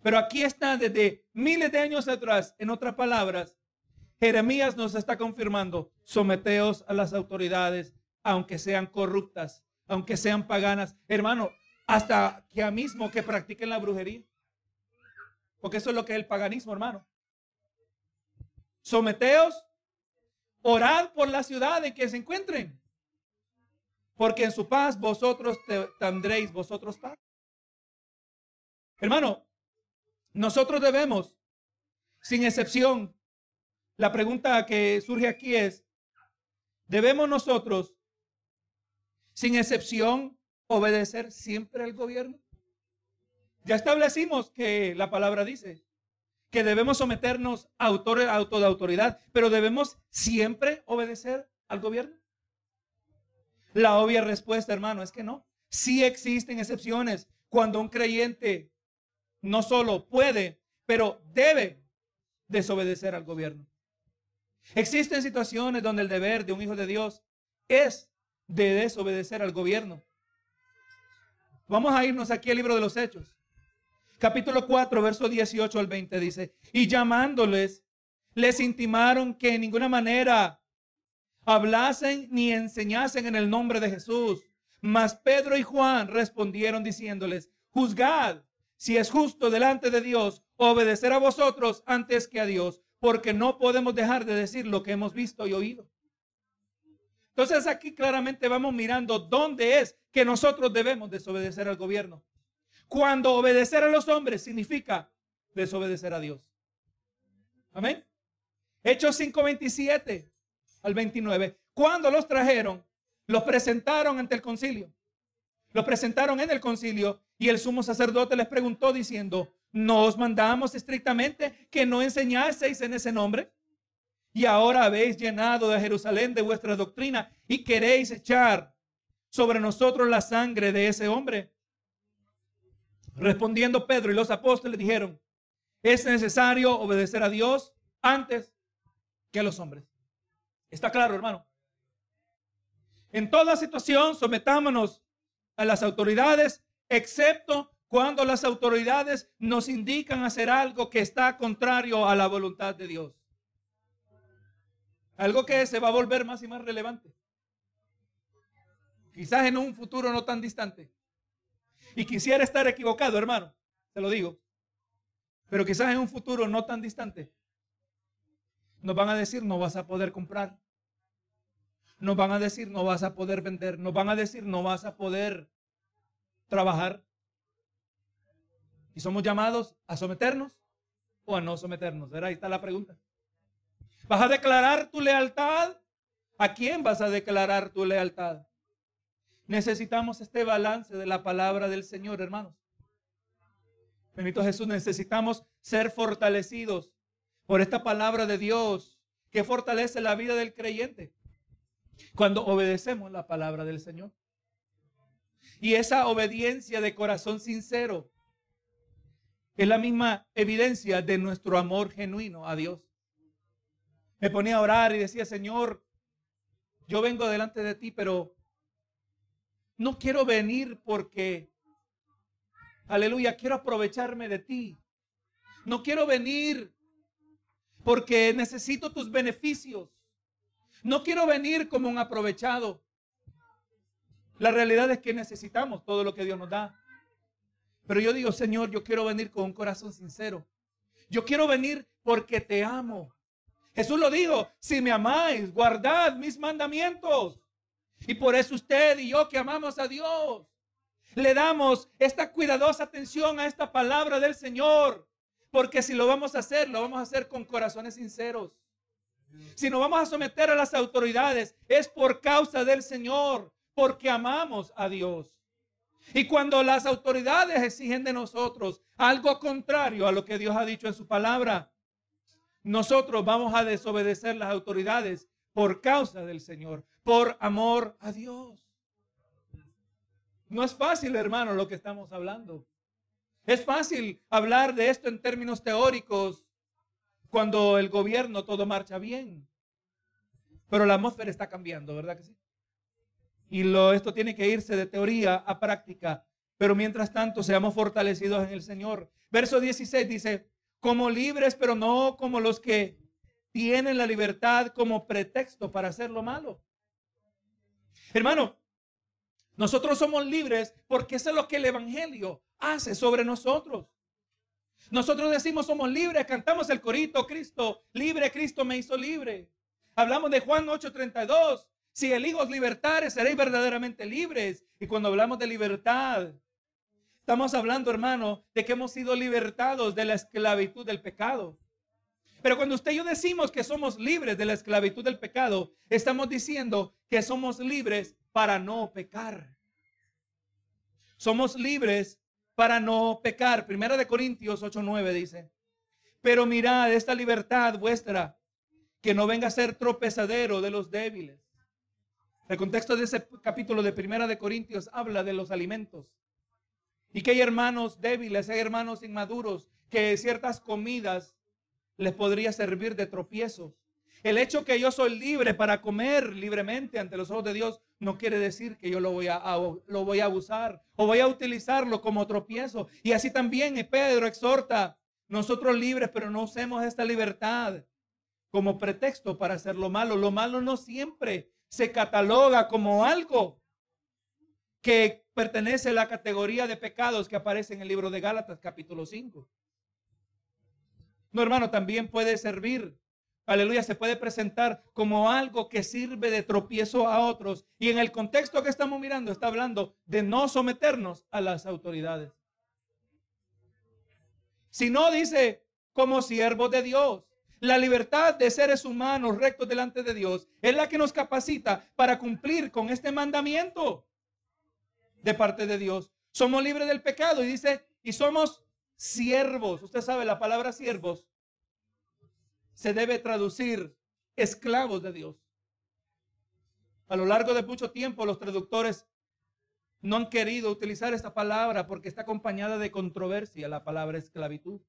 Pero aquí está desde miles de años atrás, en otras palabras, Jeremías nos está confirmando, someteos a las autoridades aunque sean corruptas, aunque sean paganas. Hermano, hasta que a mismo que practiquen la brujería. Porque eso es lo que es el paganismo, hermano. someteos, orad por la ciudad en que se encuentren, porque en su paz vosotros tendréis vosotros paz. Hermano, nosotros debemos, sin excepción, la pregunta que surge aquí es, ¿debemos nosotros, sin excepción, obedecer siempre al gobierno? Ya establecimos que la palabra dice que debemos someternos a autor, auto de autoridad, pero debemos siempre obedecer al gobierno. La obvia respuesta, hermano, es que no. Sí existen excepciones cuando un creyente no solo puede, pero debe desobedecer al gobierno. Existen situaciones donde el deber de un hijo de Dios es de desobedecer al gobierno. Vamos a irnos aquí al libro de los Hechos. Capítulo 4, verso 18 al 20 dice, y llamándoles, les intimaron que en ninguna manera hablasen ni enseñasen en el nombre de Jesús. Mas Pedro y Juan respondieron diciéndoles, juzgad si es justo delante de Dios obedecer a vosotros antes que a Dios, porque no podemos dejar de decir lo que hemos visto y oído. Entonces aquí claramente vamos mirando dónde es que nosotros debemos desobedecer al gobierno. Cuando obedecer a los hombres significa desobedecer a Dios. Amén. Hechos 5:27 al 29. Cuando los trajeron, los presentaron ante el concilio. Los presentaron en el concilio y el sumo sacerdote les preguntó diciendo, ¿no os mandamos estrictamente que no enseñaseis en ese nombre? Y ahora habéis llenado de Jerusalén de vuestra doctrina y queréis echar sobre nosotros la sangre de ese hombre. Respondiendo Pedro y los apóstoles dijeron, es necesario obedecer a Dios antes que a los hombres. Está claro, hermano. En toda situación sometámonos a las autoridades, excepto cuando las autoridades nos indican hacer algo que está contrario a la voluntad de Dios. Algo que se va a volver más y más relevante. Quizás en un futuro no tan distante. Y quisiera estar equivocado, hermano, te lo digo. Pero quizás en un futuro no tan distante, nos van a decir no vas a poder comprar. Nos van a decir no vas a poder vender. Nos van a decir no vas a poder trabajar. Y somos llamados a someternos o a no someternos. Ahí está la pregunta. ¿Vas a declarar tu lealtad? ¿A quién vas a declarar tu lealtad? Necesitamos este balance de la palabra del Señor, hermanos. Bendito Jesús, necesitamos ser fortalecidos por esta palabra de Dios que fortalece la vida del creyente cuando obedecemos la palabra del Señor. Y esa obediencia de corazón sincero es la misma evidencia de nuestro amor genuino a Dios. Me ponía a orar y decía, Señor, yo vengo delante de ti, pero no quiero venir porque, aleluya, quiero aprovecharme de ti. No quiero venir porque necesito tus beneficios. No quiero venir como un aprovechado. La realidad es que necesitamos todo lo que Dios nos da. Pero yo digo, Señor, yo quiero venir con un corazón sincero. Yo quiero venir porque te amo. Jesús lo dijo, si me amáis, guardad mis mandamientos. Y por eso usted y yo que amamos a Dios, le damos esta cuidadosa atención a esta palabra del Señor. Porque si lo vamos a hacer, lo vamos a hacer con corazones sinceros. Si nos vamos a someter a las autoridades, es por causa del Señor, porque amamos a Dios. Y cuando las autoridades exigen de nosotros algo contrario a lo que Dios ha dicho en su palabra, nosotros vamos a desobedecer las autoridades por causa del Señor, por amor a Dios. No es fácil, hermano, lo que estamos hablando. Es fácil hablar de esto en términos teóricos cuando el gobierno todo marcha bien. Pero la atmósfera está cambiando, ¿verdad que sí? Y lo, esto tiene que irse de teoría a práctica. Pero mientras tanto, seamos fortalecidos en el Señor. Verso 16 dice, como libres, pero no como los que tienen la libertad como pretexto para hacer lo malo. Hermano, nosotros somos libres porque eso es lo que el Evangelio hace sobre nosotros. Nosotros decimos somos libres, cantamos el corito, Cristo, libre, Cristo me hizo libre. Hablamos de Juan 8:32, si el Hijo os libertare, seréis verdaderamente libres. Y cuando hablamos de libertad, estamos hablando, hermano, de que hemos sido libertados de la esclavitud del pecado. Pero cuando usted y yo decimos que somos libres de la esclavitud del pecado, estamos diciendo que somos libres para no pecar. Somos libres para no pecar. Primera de Corintios 8:9 dice, pero mirad esta libertad vuestra, que no venga a ser tropezadero de los débiles. El contexto de ese capítulo de Primera de Corintios habla de los alimentos. Y que hay hermanos débiles, hay hermanos inmaduros, que ciertas comidas les podría servir de tropiezo. El hecho que yo soy libre para comer libremente ante los ojos de Dios no quiere decir que yo lo voy a, lo voy a abusar o voy a utilizarlo como tropiezo. Y así también Pedro exhorta, nosotros libres, pero no usemos esta libertad como pretexto para hacer lo malo. Lo malo no siempre se cataloga como algo que pertenece a la categoría de pecados que aparece en el libro de Gálatas capítulo 5. No, hermano, también puede servir aleluya, se puede presentar como algo que sirve de tropiezo a otros. Y en el contexto que estamos mirando, está hablando de no someternos a las autoridades. Si no, dice, como siervo de Dios. La libertad de seres humanos rectos delante de Dios es la que nos capacita para cumplir con este mandamiento de parte de Dios. Somos libres del pecado y dice, y somos siervos. Usted sabe, la palabra siervos se debe traducir esclavos de Dios. A lo largo de mucho tiempo los traductores no han querido utilizar esta palabra porque está acompañada de controversia, la palabra esclavitud.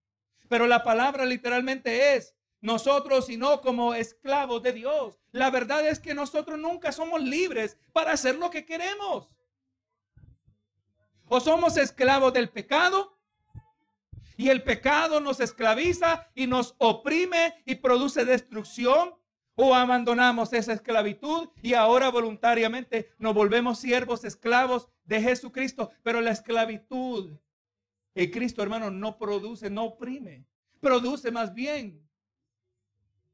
Pero la palabra literalmente es nosotros y no como esclavos de Dios. La verdad es que nosotros nunca somos libres para hacer lo que queremos. O somos esclavos del pecado y el pecado nos esclaviza y nos oprime y produce destrucción. O abandonamos esa esclavitud y ahora voluntariamente nos volvemos siervos, esclavos de Jesucristo. Pero la esclavitud en Cristo, hermano, no produce, no oprime. Produce más bien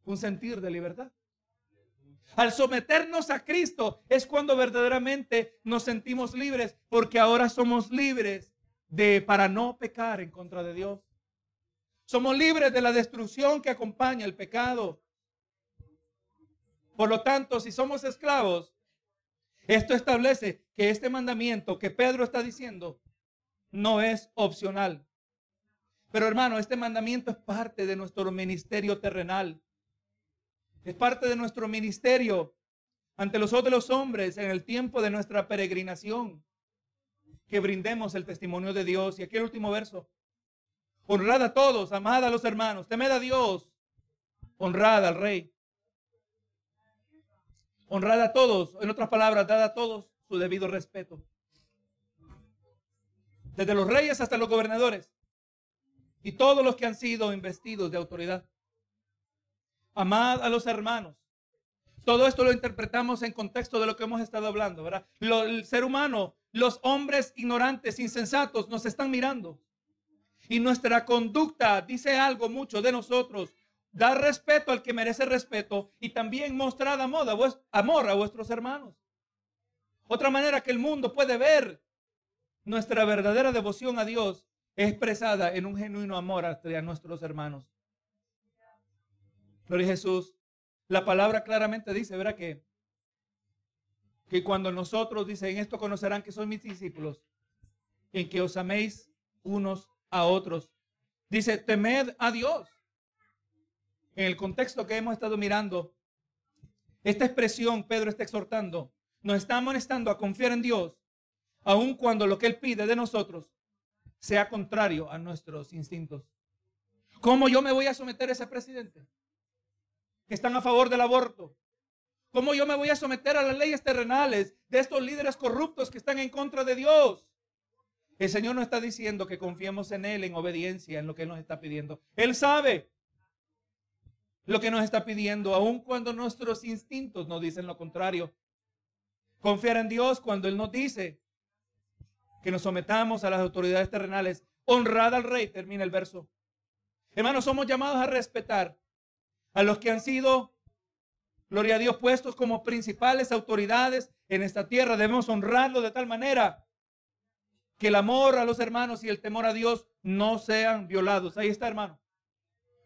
un sentir de libertad. Al someternos a Cristo es cuando verdaderamente nos sentimos libres, porque ahora somos libres de para no pecar en contra de Dios. Somos libres de la destrucción que acompaña el pecado. Por lo tanto, si somos esclavos, esto establece que este mandamiento que Pedro está diciendo no es opcional. Pero hermano, este mandamiento es parte de nuestro ministerio terrenal. Es parte de nuestro ministerio ante los los hombres en el tiempo de nuestra peregrinación que brindemos el testimonio de Dios. Y aquí el último verso. Honrad a todos, amad a los hermanos, temed a Dios, honrad al rey. Honrad a todos, en otras palabras, dad a todos su debido respeto. Desde los reyes hasta los gobernadores y todos los que han sido investidos de autoridad. Amad a los hermanos. Todo esto lo interpretamos en contexto de lo que hemos estado hablando, ¿verdad? el ser humano los hombres ignorantes, insensatos, nos están mirando. Y nuestra conducta dice algo mucho de nosotros. Dar respeto al que merece respeto y también mostrar amor a, amor a vuestros hermanos. Otra manera que el mundo puede ver nuestra verdadera devoción a Dios es expresada en un genuino amor hacia nuestros hermanos. Gloria a Jesús. La palabra claramente dice, ¿verdad? Que que cuando nosotros, dice, en esto conocerán que son mis discípulos, en que os améis unos a otros. Dice, temed a Dios. En el contexto que hemos estado mirando, esta expresión Pedro está exhortando, nos está amonestando a confiar en Dios, aun cuando lo que Él pide de nosotros sea contrario a nuestros instintos. ¿Cómo yo me voy a someter a ese presidente? Que están a favor del aborto, ¿Cómo yo me voy a someter a las leyes terrenales de estos líderes corruptos que están en contra de Dios? El Señor no está diciendo que confiemos en Él en obediencia en lo que Él nos está pidiendo. Él sabe lo que nos está pidiendo, aun cuando nuestros instintos nos dicen lo contrario. Confiar en Dios cuando Él nos dice que nos sometamos a las autoridades terrenales. Honrad al rey, termina el verso. Hermanos, somos llamados a respetar a los que han sido, gloria a Dios, puestos como principales autoridades en esta tierra. Debemos honrarlos de tal manera que el amor a los hermanos y el temor a Dios no sean violados. Ahí está, hermano.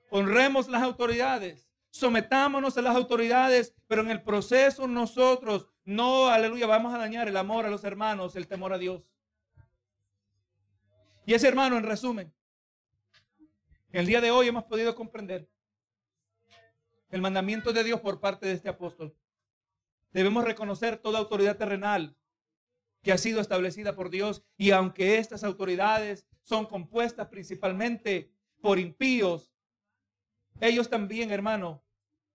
Honremos las autoridades, sometámonos a las autoridades, pero en el proceso nosotros no, aleluya, vamos a dañar el amor a los hermanos, el temor a Dios. Y ese hermano, en resumen, el día de hoy hemos podido comprender el mandamiento de Dios por parte de este apóstol. Debemos reconocer toda autoridad terrenal que ha sido establecida por Dios y aunque estas autoridades son compuestas principalmente por impíos, ellos también, hermano,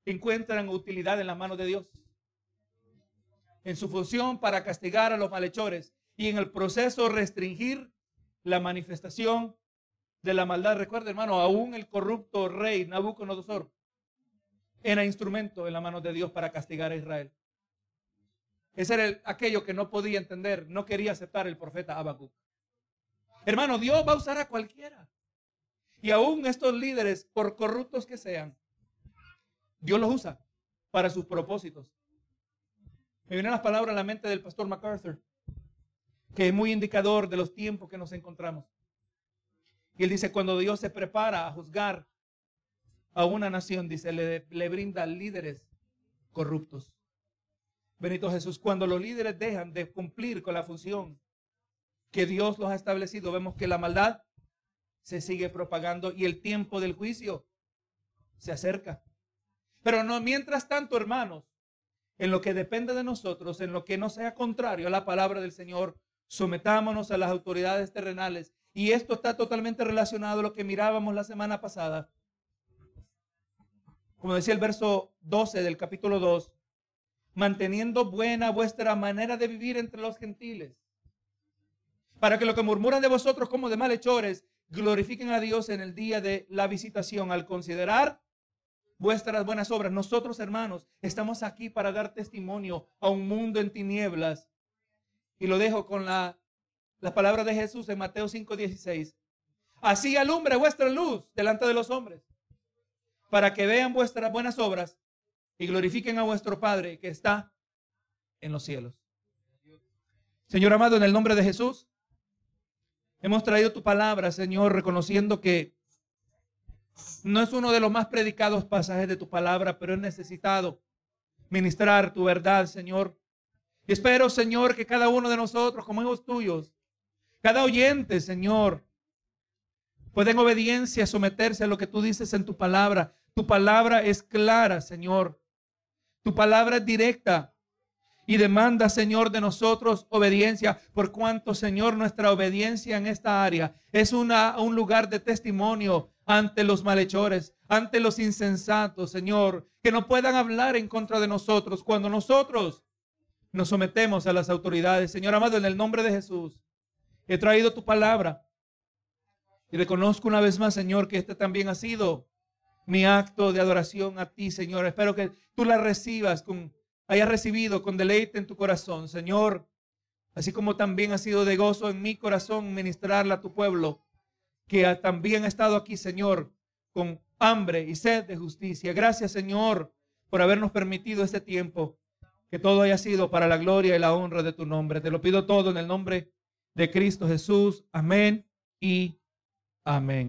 encuentran utilidad en la mano de Dios. En su función para castigar a los malhechores y en el proceso restringir la manifestación de la maldad. Recuerda, hermano, aún el corrupto rey Nabucodonosor era instrumento en la mano de Dios para castigar a Israel. Ese era aquello que no podía entender, no quería aceptar el profeta Habacuc. Hermano, Dios va a usar a cualquiera. Y aún estos líderes, por corruptos que sean, Dios los usa para sus propósitos. Me vienen las palabras a la mente del pastor MacArthur, que es muy indicador de los tiempos que nos encontramos. Y él dice, cuando Dios se prepara a juzgar a una nación, dice, le, brinda líderes corruptos. Benito Jesús, cuando los líderes dejan de cumplir con la función que Dios los ha establecido, vemos que la maldad se sigue propagando y el tiempo del juicio se acerca. Pero no, mientras tanto, hermanos, en lo que depende de nosotros, en lo que no sea contrario a la palabra del Señor, sometámonos a las autoridades terrenales. Y esto está totalmente relacionado a lo que mirábamos la semana pasada. Como decía el verso 12 del capítulo 2, manteniendo buena vuestra manera de vivir entre los gentiles, para que lo que murmuran de vosotros como de malhechores, glorifiquen a Dios en el día de la visitación al considerar vuestras buenas obras. Nosotros, hermanos, estamos aquí para dar testimonio a un mundo en tinieblas. Y lo dejo con la, la palabra de Jesús en Mateo 5:16. Así alumbre vuestra luz delante de los hombres, para que vean vuestras buenas obras y glorifiquen a vuestro Padre que está en los cielos. Señor amado, en el nombre de Jesús, hemos traído tu palabra, Señor, reconociendo que no es uno de los más predicados pasajes de tu palabra, pero es necesitado ministrar tu verdad, Señor. Y espero, Señor, que cada uno de nosotros, como hijos tuyos, cada oyente, Señor, pueda en obediencia someterse a lo que tú dices en tu palabra. Tu palabra es clara, Señor. Tu palabra es directa y demanda, Señor, de nosotros obediencia, por cuanto, Señor, nuestra obediencia en esta área es una, un lugar de testimonio ante los malhechores, ante los insensatos, Señor, que no puedan hablar en contra de nosotros cuando nosotros nos sometemos a las autoridades. Señor amado, en el nombre de Jesús, he traído tu palabra y reconozco una vez más, Señor, que este también ha sido mi acto de adoración a ti, Señor. Espero que tú la recibas con, hayas recibido con deleite en tu corazón, Señor. Así como también ha sido de gozo en mi corazón ministrarla a tu pueblo, que también ha estado aquí, Señor, con hambre y sed de justicia. Gracias, Señor, por habernos permitido este tiempo. Que todo haya sido para la gloria y la honra de tu nombre. Te lo pido todo en el nombre de Cristo Jesús. Amén y amén.